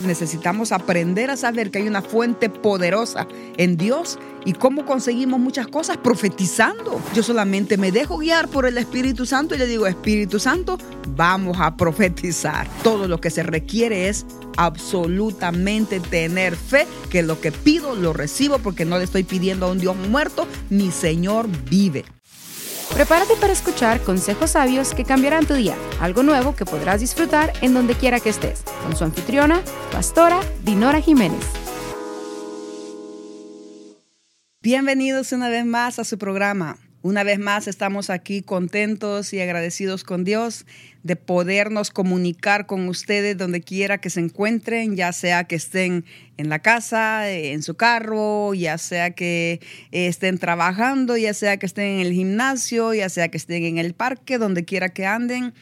Necesitamos aprender a saber que hay una fuente poderosa en Dios y cómo conseguimos muchas cosas profetizando. Yo solamente me dejo guiar por el Espíritu Santo y le digo, Espíritu Santo, vamos a profetizar. Todo lo que se requiere es absolutamente tener fe que lo que pido lo recibo porque no le estoy pidiendo a un Dios muerto, mi Señor vive. Prepárate para escuchar consejos sabios que cambiarán tu día, algo nuevo que podrás disfrutar en donde quiera que estés, con su anfitriona, pastora Dinora Jiménez. Bienvenidos una vez más a su programa. Una vez más estamos aquí contentos y agradecidos con Dios de podernos comunicar con ustedes donde quiera que se encuentren, ya sea que estén en la casa, en su carro, ya sea que estén trabajando, ya sea que estén en el gimnasio, ya sea que estén en el parque, donde quiera que anden.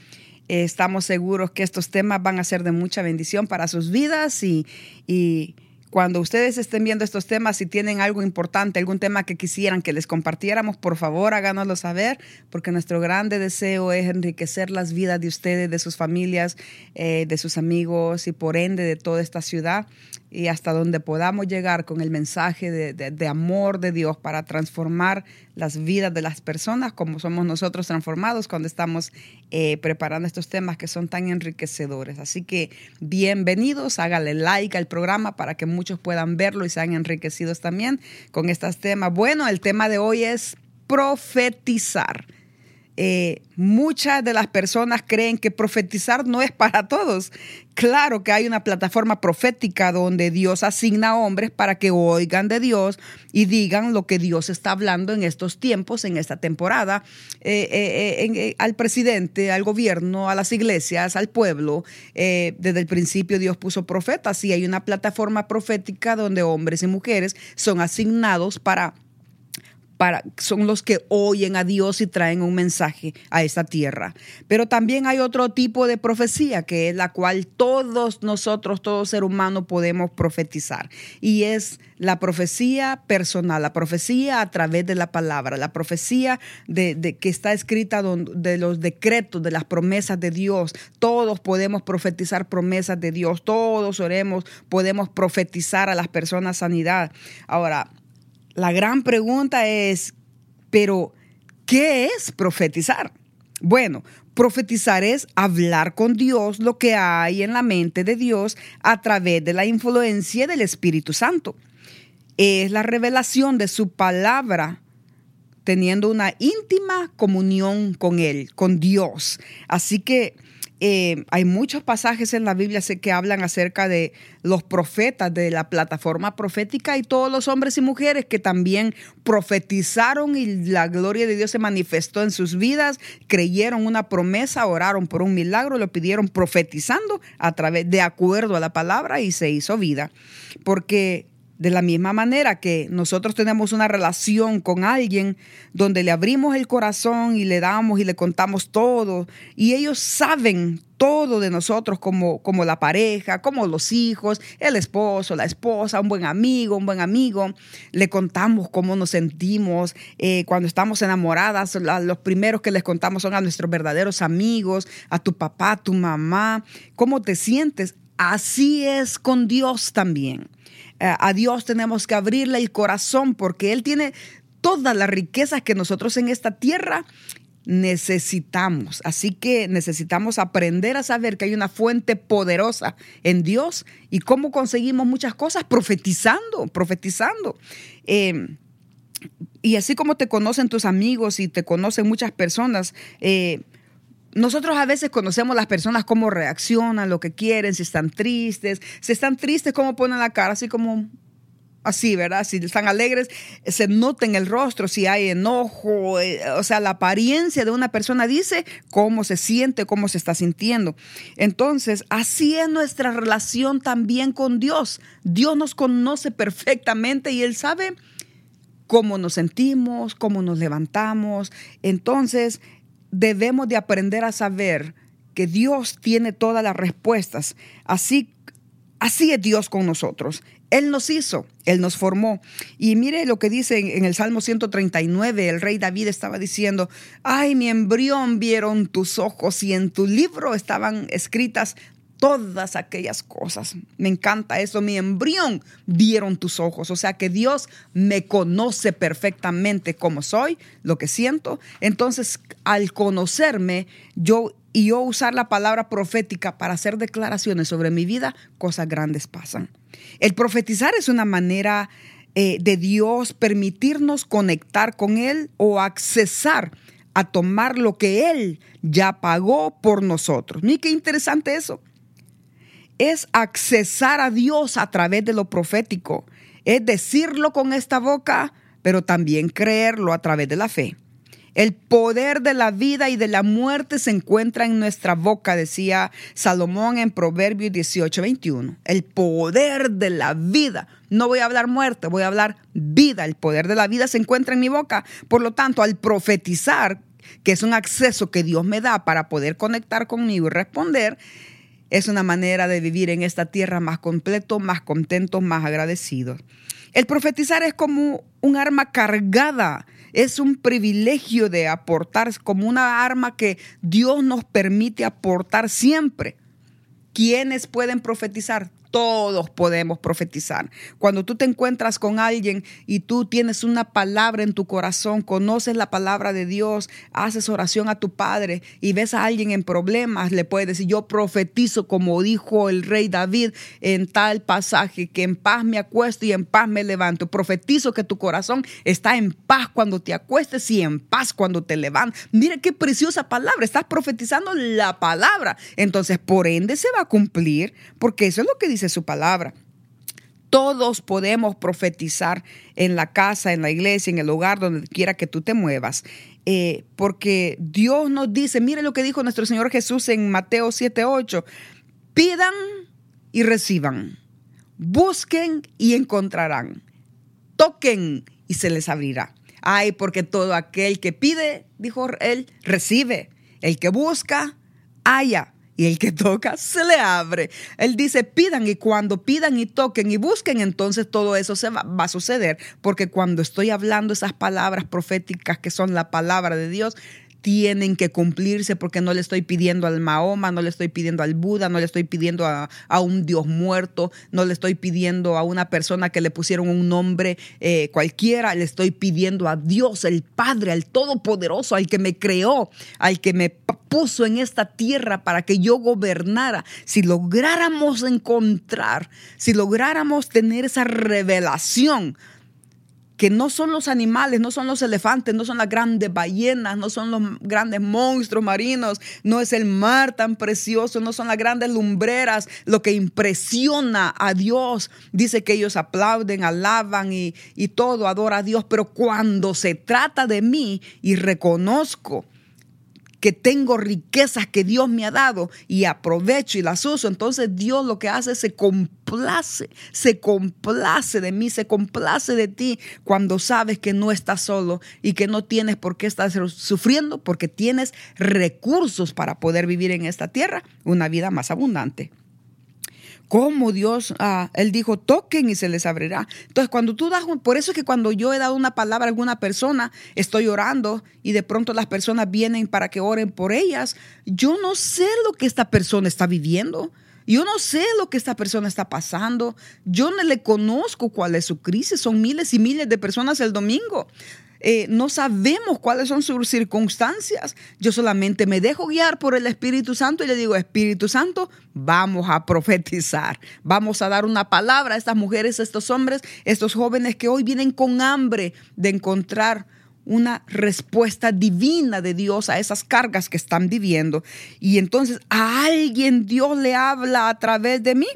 Estamos seguros que estos temas van a ser de mucha bendición para sus vidas y, y cuando ustedes estén viendo estos temas, si tienen algo importante, algún tema que quisieran que les compartiéramos, por favor háganoslo saber, porque nuestro grande deseo es enriquecer las vidas de ustedes, de sus familias, eh, de sus amigos y por ende de toda esta ciudad y hasta donde podamos llegar con el mensaje de, amor de Dios para transformar las vidas de las personas como somos nosotros transformados cuando estamos eh, preparando estos temas que son tan enriquecedores. Así que bienvenidos, hágale like al programa para que muchos puedan verlo y sean enriquecidos también con estos temas. Bueno, el tema de hoy es profetizar. Eh, muchas de las personas creen que profetizar no es para todos. Claro que hay una plataforma profética donde Dios asigna hombres para que oigan de Dios y digan lo que Dios está hablando en estos tiempos, en esta temporada, eh, eh, al presidente, al gobierno, a las iglesias, al pueblo. desde el principio Dios puso profetas y hay una plataforma profética donde hombres y mujeres son asignados para son los que oyen a Dios y traen un mensaje a esta tierra. Pero también hay otro tipo de profecía que es la cual todos nosotros, todo ser humano podemos profetizar. Y es la profecía personal, la profecía a través de la palabra, la profecía de, que está escrita de los decretos, de las promesas de Dios. Todos podemos profetizar promesas de Dios, todos oremos, podemos profetizar a las personas sanidad. Ahora, la gran pregunta es, pero, ¿qué es profetizar? Bueno, profetizar es hablar con Dios lo que hay en la mente de Dios a través de la influencia del Espíritu Santo. Es la revelación de su palabra teniendo una íntima comunión con Él, con Dios. Así que eh, hay muchos pasajes en la Biblia que hablan acerca de los profetas de la plataforma profética y todos los hombres y mujeres que también profetizaron y la gloria de Dios se manifestó en sus vidas, creyeron una promesa, oraron por un milagro, lo pidieron profetizando a través de acuerdo a la palabra y se hizo vida. Porque de la misma manera que nosotros tenemos una relación con alguien donde le abrimos el corazón y le damos y le contamos todo, y ellos saben todo de nosotros como, como la pareja, como los hijos, el esposo, la esposa, un buen amigo, un buen amigo, le contamos cómo nos sentimos eh, cuando estamos enamoradas, los primeros que les contamos son a nuestros verdaderos amigos, a tu papá, a tu mamá, cómo te sientes. Así es con Dios también. A Dios tenemos que abrirle el corazón porque Él tiene todas las riquezas que nosotros en esta tierra necesitamos. Así que necesitamos aprender a saber que hay una fuente poderosa en Dios y cómo conseguimos muchas cosas profetizando, profetizando. Em, y así como te conocen tus amigos y te conocen muchas personas, eh, nosotros a veces conocemos las personas cómo reaccionan, lo que quieren, si están tristes. Si están tristes, cómo ponen la cara, así como así, ¿verdad? Si están alegres, se nota en el rostro si hay enojo, eh, o sea, la apariencia de una persona dice cómo se siente, cómo se está sintiendo. Entonces, así es nuestra relación también con Dios. Dios nos conoce perfectamente y Él sabe cómo nos sentimos, cómo nos levantamos. Entonces, debemos de aprender a saber que Dios tiene todas las respuestas. Así, así es Dios con nosotros. Él nos hizo, Él nos formó. Y mire lo que dice en, el Salmo 139, el rey David estaba diciendo, ay, mi embrión vieron tus ojos y en tu libro estaban escritas todas aquellas cosas. Me encanta eso. Mi embrión vieron tus ojos. O sea que Dios me conoce perfectamente como soy, lo que siento. Entonces, al conocerme, yo y yo usar la palabra profética para hacer declaraciones sobre mi vida, cosas grandes pasan. El profetizar es una manera eh, de Dios permitirnos conectar con Él o accesar a tomar lo que Él ya pagó por nosotros. Mira qué interesante eso. Es accesar a Dios a través de lo profético. Es decirlo con esta boca, pero también creerlo a través de la fe. El poder de la vida y de la muerte se encuentra en nuestra boca, decía Salomón en Proverbios 18, 21. El poder de la vida. No voy a hablar muerte, voy a hablar vida. El poder de la vida se encuentra en mi boca. Por lo tanto, al profetizar, que es un acceso que Dios me da para poder conectar conmigo y responder, es una manera de vivir en esta tierra más completo, más contento, más agradecido. El profetizar es como un arma cargada es un privilegio de aportar, como una arma que Dios nos permite aportar siempre. ¿Quiénes pueden profetizar? Todos podemos profetizar. Cuando tú te encuentras con alguien y tú tienes una palabra en tu corazón, conoces la palabra de Dios, haces oración a tu Padre y ves a alguien en problemas, le puedes decir, yo profetizo como dijo el rey David en tal pasaje, que en paz me acuesto y en paz me levanto. Profetizo que tu corazón está en paz cuando te acuestes y en paz cuando te levantas. Mira qué preciosa palabra, estás profetizando la palabra. Entonces, por ende, se va a cumplir, porque eso es lo que dice su palabra. Todos podemos profetizar en la casa, en la iglesia, en el hogar, donde quiera que tú te muevas. Eh, porque Dios nos dice, mire lo que dijo nuestro Señor Jesús en Mateo 7:8, pidan y reciban, busquen y encontrarán, toquen y se les abrirá. Ay, porque todo aquel que pide, dijo él, recibe. El que busca, haya y el que toca se le abre. Él dice, pidan y cuando pidan y toquen y busquen, entonces todo eso se va, va, a suceder, porque cuando estoy hablando esas palabras proféticas que son la palabra de Dios, tienen que cumplirse porque no le estoy pidiendo al Mahoma, no le estoy pidiendo al Buda, no le estoy pidiendo a, un Dios muerto, no le estoy pidiendo a una persona que le pusieron un nombre eh, cualquiera, le estoy pidiendo a Dios, el Padre, al Todopoderoso, al que me creó, al que me puso en esta tierra para que yo gobernara. Si lográramos encontrar, si lográramos tener esa revelación, que no son los animales, no son los elefantes, no son las grandes ballenas, no son los grandes monstruos marinos, no es el mar tan precioso, no son las grandes lumbreras, lo que impresiona a Dios. Dice que ellos aplauden, alaban y, y todo, adora a Dios, pero cuando se trata de mí y reconozco que tengo riquezas que Dios me ha dado y aprovecho y las uso, entonces Dios lo que hace se complace, se complace de mí, se complace de ti cuando sabes que no estás solo y que no tienes por qué estar sufriendo porque tienes recursos para poder vivir en esta tierra una vida más abundante cómo Dios, ah, Él dijo, toquen y se les abrirá. Entonces, cuando tú das, por eso es que cuando yo he dado una palabra a alguna persona, estoy orando y de pronto las personas vienen para que oren por ellas, yo no sé lo que esta persona está viviendo. Yo no sé lo que esta persona está pasando. Yo no le conozco cuál es su crisis. Son miles y miles de personas el domingo. Eh, no sabemos cuáles son sus circunstancias. Yo solamente me dejo guiar por el Espíritu Santo y le digo, Espíritu Santo, vamos a profetizar, vamos a dar una palabra a estas mujeres, a estos hombres, estos jóvenes que hoy vienen con hambre de encontrar una respuesta divina de Dios a esas cargas que están viviendo. Y entonces a alguien Dios le habla a través de mí.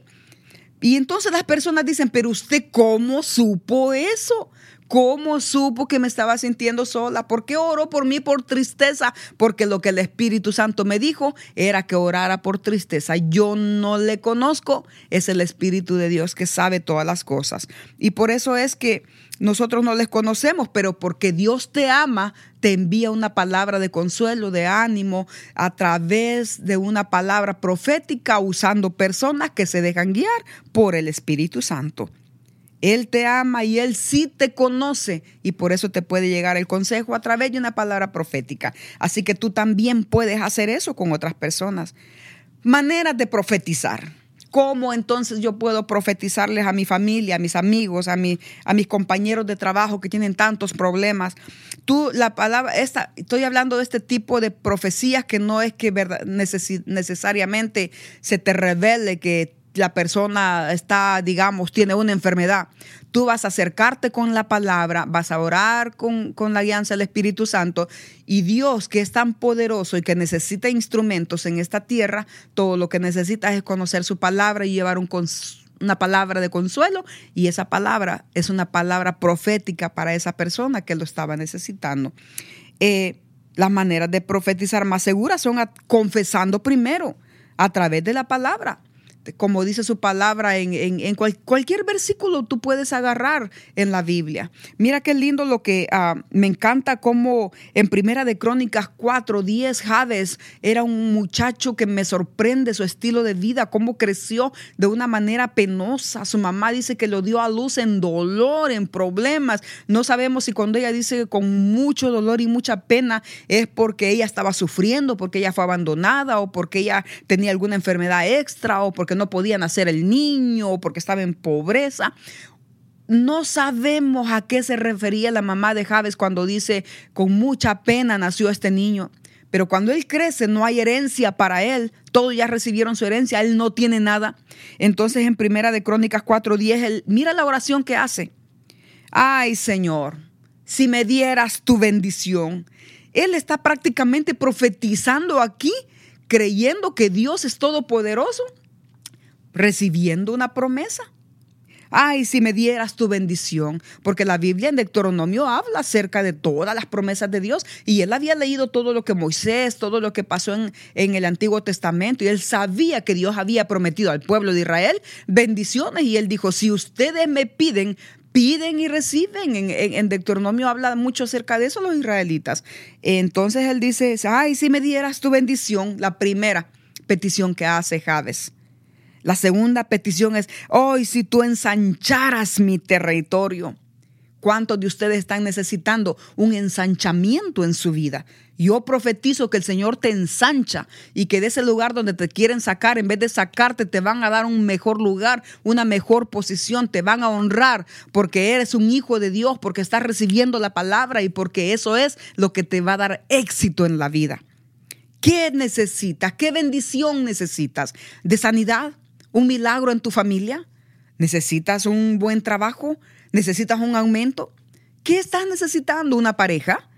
Y entonces las personas dicen, pero usted cómo supo eso? ¿Cómo supo que me estaba sintiendo sola? ¿Por qué oró por mí por tristeza? Porque lo que el Espíritu Santo me dijo era que orara por tristeza. Yo no le conozco, es el Espíritu de Dios que sabe todas las cosas. Y por eso es que nosotros no les conocemos, pero porque Dios te ama, te envía una palabra de consuelo, de ánimo, a través de una palabra profética usando personas que se dejan guiar por el Espíritu Santo. Él te ama y Él sí te conoce y por eso te puede llegar el consejo a través de una palabra profética. Así que tú también puedes hacer eso con otras personas. maneras de profetizar. ¿Cómo entonces yo puedo profetizarles a mi familia, a mis amigos, a, mi, a mis compañeros de trabajo que tienen tantos problemas? Tú, la palabra, esta, estoy hablando de este tipo de profecías que no es que necesariamente se te revele que la persona está, digamos, tiene una enfermedad. Tú vas a acercarte con la palabra, vas a orar con, la alianza del Espíritu Santo y Dios, que es tan poderoso y que necesita instrumentos en esta tierra, todo lo que necesitas es conocer su palabra y llevar una palabra de consuelo y esa palabra es una palabra profética para esa persona que lo estaba necesitando. Eh, las maneras de profetizar más seguras son confesando primero a través de la palabra como dice su palabra, en, cualquier versículo tú puedes agarrar en la Biblia. Mira qué lindo lo que ah, me encanta como en Primera de Crónicas 4, 10, Jades era un muchacho que me sorprende su estilo de vida, cómo creció de una manera penosa. Su mamá dice que lo dio a luz en dolor, en problemas. No sabemos si cuando ella dice con mucho dolor y mucha pena es porque ella estaba sufriendo, porque ella fue abandonada o porque ella tenía alguna enfermedad extra o porque no podía nacer el niño porque estaba en pobreza. No sabemos a qué se refería la mamá de Javes cuando dice, con mucha pena nació este niño. Pero cuando él crece no hay herencia para él, todos ya recibieron su herencia, él no tiene nada. Entonces en Primera de Crónicas 4:10, él mira la oración que hace. Ay, Señor, si me dieras tu bendición. Él está prácticamente profetizando aquí, creyendo que Dios es todopoderoso recibiendo una promesa. Ay, si me dieras tu bendición, porque la Biblia en Deuteronomio habla acerca de todas las promesas de Dios y él había leído todo lo que Moisés, todo lo que pasó en, en, el Antiguo Testamento y él sabía que Dios había prometido al pueblo de Israel bendiciones y él dijo, si ustedes me piden, piden y reciben. En, en, Deuteronomio habla mucho acerca de eso los israelitas. Entonces él dice, ay, si me dieras tu bendición, la primera petición que hace Jabes. La segunda petición es, hoy si tú ensancharas mi territorio. ¿Cuántos de ustedes están necesitando un ensanchamiento en su vida? Yo profetizo que el Señor te ensancha y que de ese lugar donde te quieren sacar, en vez de sacarte, te van a dar un mejor lugar, una mejor posición, te van a honrar porque eres un hijo de Dios, porque estás recibiendo la palabra y porque eso es lo que te va a dar éxito en la vida. ¿Qué necesitas? ¿Qué bendición necesitas? ¿De sanidad? Un milagro en tu familia? ¿Necesitas un buen trabajo? ¿Necesitas un aumento? ¿Qué estás necesitando? ¿Una pareja?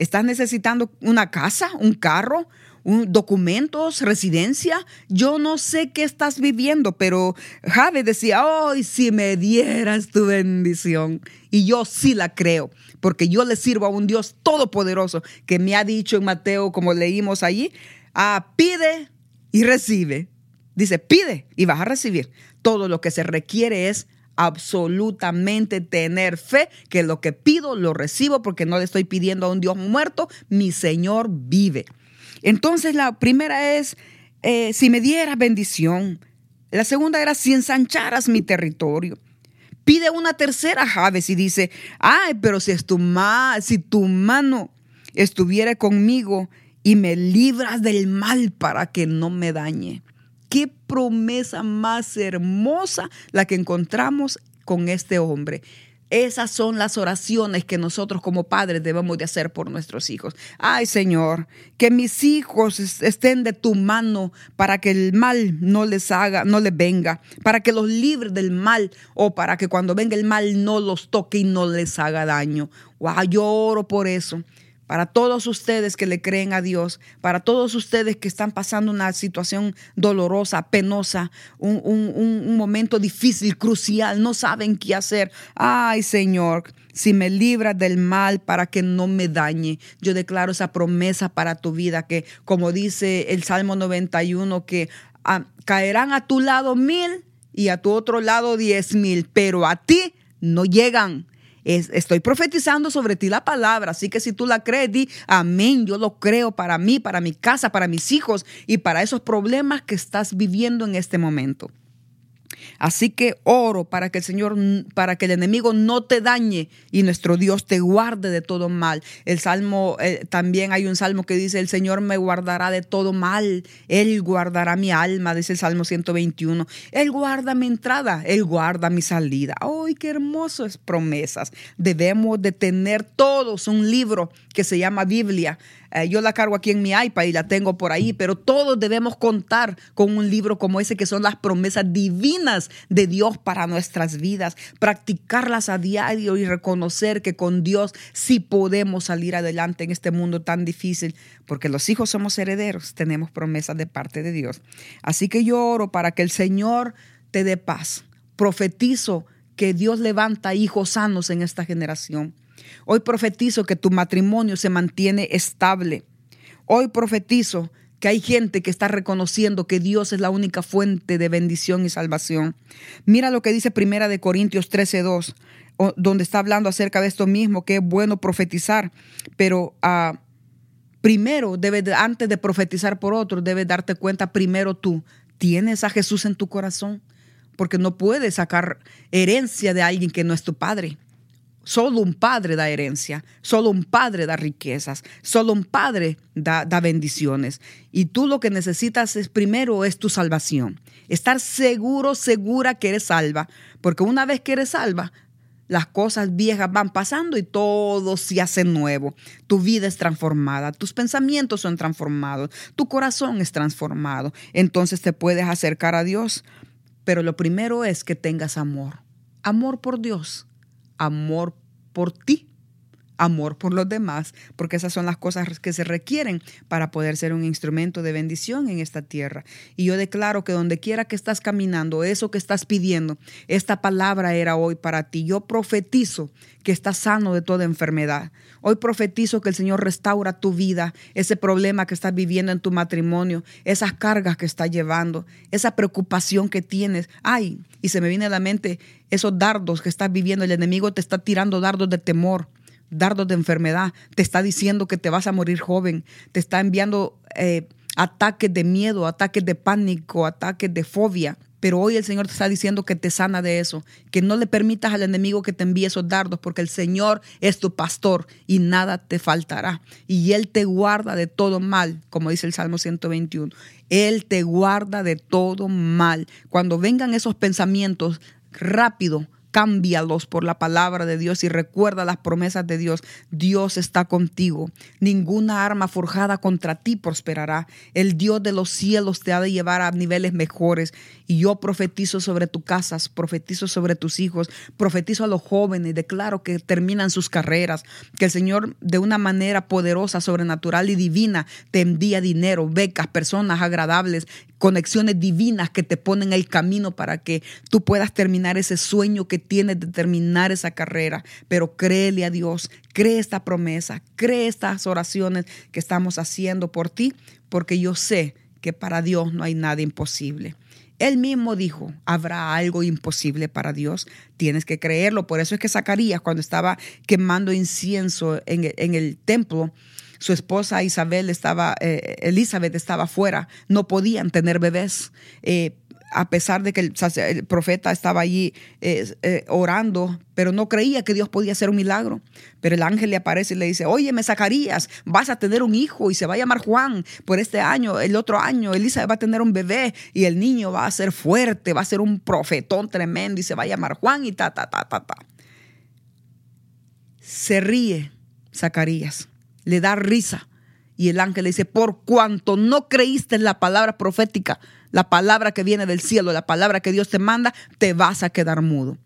¿Estás necesitando una casa, un carro, documentos, residencia? Yo no sé qué estás viviendo, pero Jave decía, hoy si me dieras tu bendición. Y yo sí la creo, porque yo le sirvo a un Dios todopoderoso que me ha dicho en Mateo, como leímos allí, ah, pide y recibe. Dice, pide y vas a recibir. Todo lo que se requiere es absolutamente tener fe que lo que pido lo recibo porque no le estoy pidiendo a un Dios muerto, mi Señor vive. Entonces la primera es, eh, si me dieras bendición. La segunda era, si ensancharas mi territorio. Pide una tercera, Javes, y dice, ay, pero si, tu si tu mano estuviera conmigo y me libras del mal para que no me dañe. Qué promesa más hermosa la que encontramos con este hombre. Esas son las oraciones que nosotros como padres debemos de hacer por nuestros hijos. Ay Señor, que mis hijos estén de tu mano para que el mal no les haga, no les venga, para que los libres del mal o para que cuando venga el mal no los toque y no les haga daño. Wow, yo oro por eso para todos ustedes que le creen a Dios, para todos ustedes que están pasando una situación dolorosa, penosa, un, momento difícil, crucial, no saben qué hacer. Ay Señor, si me libras del mal para que no me dañe. Yo declaro esa promesa para tu vida que, como dice el Salmo 91, que ah, caerán a tu lado mil y a tu otro lado diez mil, pero a ti no llegan estoy profetizando sobre ti la palabra, así que si tú la crees, di amén, yo lo creo para mí, para mi casa, para mis hijos y para esos problemas que estás viviendo en este momento. Así que oro para que el Señor, para que el enemigo no te dañe y nuestro Dios te guarde de todo mal. El salmo, eh, también hay un salmo que dice, el Señor me guardará de todo mal, Él guardará mi alma, dice el Salmo 121. Él guarda mi entrada, Él guarda mi salida. ¡Ay, qué hermosas promesas! Debemos de tener todos un libro que se llama Biblia eh, yo la cargo aquí en mi iPad y la tengo por ahí, pero todos debemos contar con un libro como ese que son las promesas divinas de Dios para nuestras vidas, practicarlas a diario y reconocer que con Dios sí podemos salir adelante en este mundo tan difícil, porque los hijos somos herederos, tenemos promesas de parte de Dios. Así que yo oro para que el Señor te dé paz. Profetizo que Dios levanta hijos sanos en esta generación Hoy profetizo que tu matrimonio se mantiene estable. Hoy profetizo que hay gente que está reconociendo que Dios es la única fuente de bendición y salvación. Mira lo que dice Primera de Corintios 13:2, donde está hablando acerca de esto mismo, que es bueno profetizar, pero uh, primero debe antes de profetizar por otro, debes darte cuenta primero tú, ¿tienes a Jesús en tu corazón? Porque no puedes sacar herencia de alguien que no es tu padre. Solo un padre da herencia, solo un padre da riquezas, solo un padre da, bendiciones. Y tú lo que necesitas es primero es tu salvación. Estar seguro, segura que eres salva, porque una vez que eres salva, las cosas viejas van pasando y todo se hace nuevo. Tu vida es transformada, tus pensamientos son transformados, tu corazón es transformado. Entonces te puedes acercar a Dios. Pero lo primero es que tengas amor. Amor por Dios amor por ti, amor por los demás, porque esas son las cosas que se requieren para poder ser un instrumento de bendición en esta tierra. Y yo declaro que donde quiera que estás caminando, eso que estás pidiendo, esta palabra era hoy para ti. Yo profetizo que estás sano de toda enfermedad. Hoy profetizo que el Señor restaura tu vida, ese problema que estás viviendo en tu matrimonio, esas cargas que estás llevando, esa preocupación que tienes. Ay, y se me viene a la mente esos dardos que estás viviendo. El enemigo te está tirando dardos de temor, dardos de enfermedad. Te está diciendo que te vas a morir joven. Te está enviando eh, ataques de miedo, ataques de pánico, ataques de fobia. Pero hoy el Señor te está diciendo que te sana de eso, que no le permitas al enemigo que te envíe esos dardos, porque el Señor es tu pastor y nada te faltará. Y Él te guarda de todo mal, como dice el Salmo 121. Él te guarda de todo mal. Cuando vengan esos pensamientos, rápido, cámbialos por la palabra de Dios y recuerda las promesas de Dios. Dios está contigo. Ninguna arma forjada contra ti prosperará. El Dios de los cielos te ha de llevar a niveles mejores. Y yo profetizo sobre tu casas, profetizo sobre tus hijos, profetizo a los jóvenes, declaro que terminan sus carreras, que el Señor de una manera poderosa, sobrenatural y divina te envía dinero, becas, personas agradables, conexiones divinas que te ponen el camino para que tú puedas terminar ese sueño que tienes de terminar esa carrera. Pero créele a Dios, cree esta promesa, cree estas oraciones que estamos haciendo por ti, porque yo sé que para Dios no hay nada imposible. Él mismo dijo, ¿habrá algo imposible para Dios? Tienes que creerlo. Por eso es que Zacarías, cuando estaba quemando incienso en en el templo, su esposa Isabel estaba, eh, Elizabeth estaba fuera, no podían tener bebés. Eh, a pesar de que el, profeta estaba allí eh, orando, pero no creía que Dios podía hacer un milagro. Pero el ángel le aparece y le dice, oye, me Zacarías, vas a tener un hijo y se va a llamar Juan por este año, el otro año, Elizabeth va a tener un bebé y el niño va a ser fuerte, va a ser un profetón tremendo y se va a llamar Juan y ta, ta, ta, ta, ta. Se ríe Zacarías le da risa. Y el ángel le dice, por cuanto no creíste en la palabra profética, la palabra que viene del cielo, la palabra que Dios te manda, te vas a quedar mudo.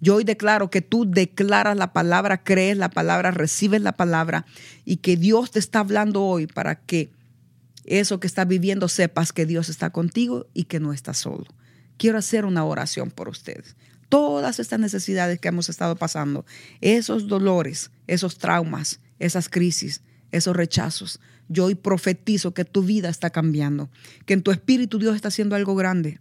Yo hoy declaro que tú declaras la palabra, crees la palabra, recibes la palabra y que Dios te está hablando hoy para que eso que estás viviendo sepas que Dios está contigo y que no estás solo. Quiero hacer una oración por ustedes. Todas estas necesidades que hemos estado pasando, esos dolores, esos traumas, esas crisis, esos rechazos. Yo hoy profetizo que tu vida está cambiando, que en tu espíritu Dios está haciendo algo grande.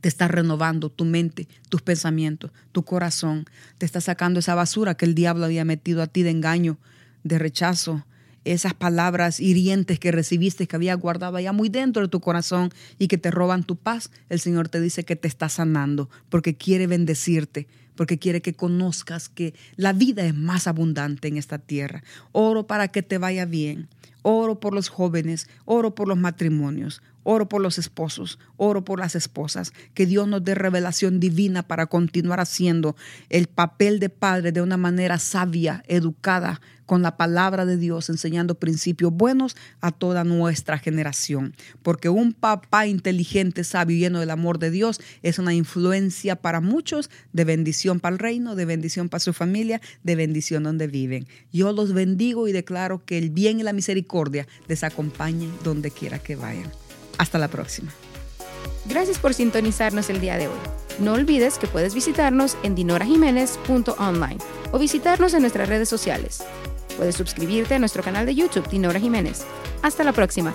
Te está renovando tu mente, tus pensamientos, tu corazón. Te está sacando esa basura que el diablo había metido a ti de engaño, de rechazo, esas palabras hirientes que recibiste, que había guardado allá muy dentro de tu corazón y que te roban tu paz, el Señor te dice que te está sanando porque quiere bendecirte, porque quiere que conozcas que la vida es más abundante en esta tierra. Oro para que te vaya bien. Oro por los jóvenes, oro por los matrimonios, Oro por los esposos, oro por las esposas, que Dios nos dé revelación divina para continuar haciendo el papel de padre de una manera sabia, educada, con la palabra de Dios, enseñando principios buenos a toda nuestra generación. Porque un papá inteligente, sabio, lleno del amor de Dios, es una influencia para muchos de bendición para el reino, de bendición para su familia, de bendición donde viven. Yo los bendigo y declaro que el bien y la misericordia les acompañen donde quiera que vayan. Hasta la próxima. Gracias por sintonizarnos el día de hoy. No olvides que puedes visitarnos en dinorajiménez.online o visitarnos en nuestras redes sociales. Puedes suscribirte a nuestro canal de YouTube Dinora Jiménez. Hasta la próxima.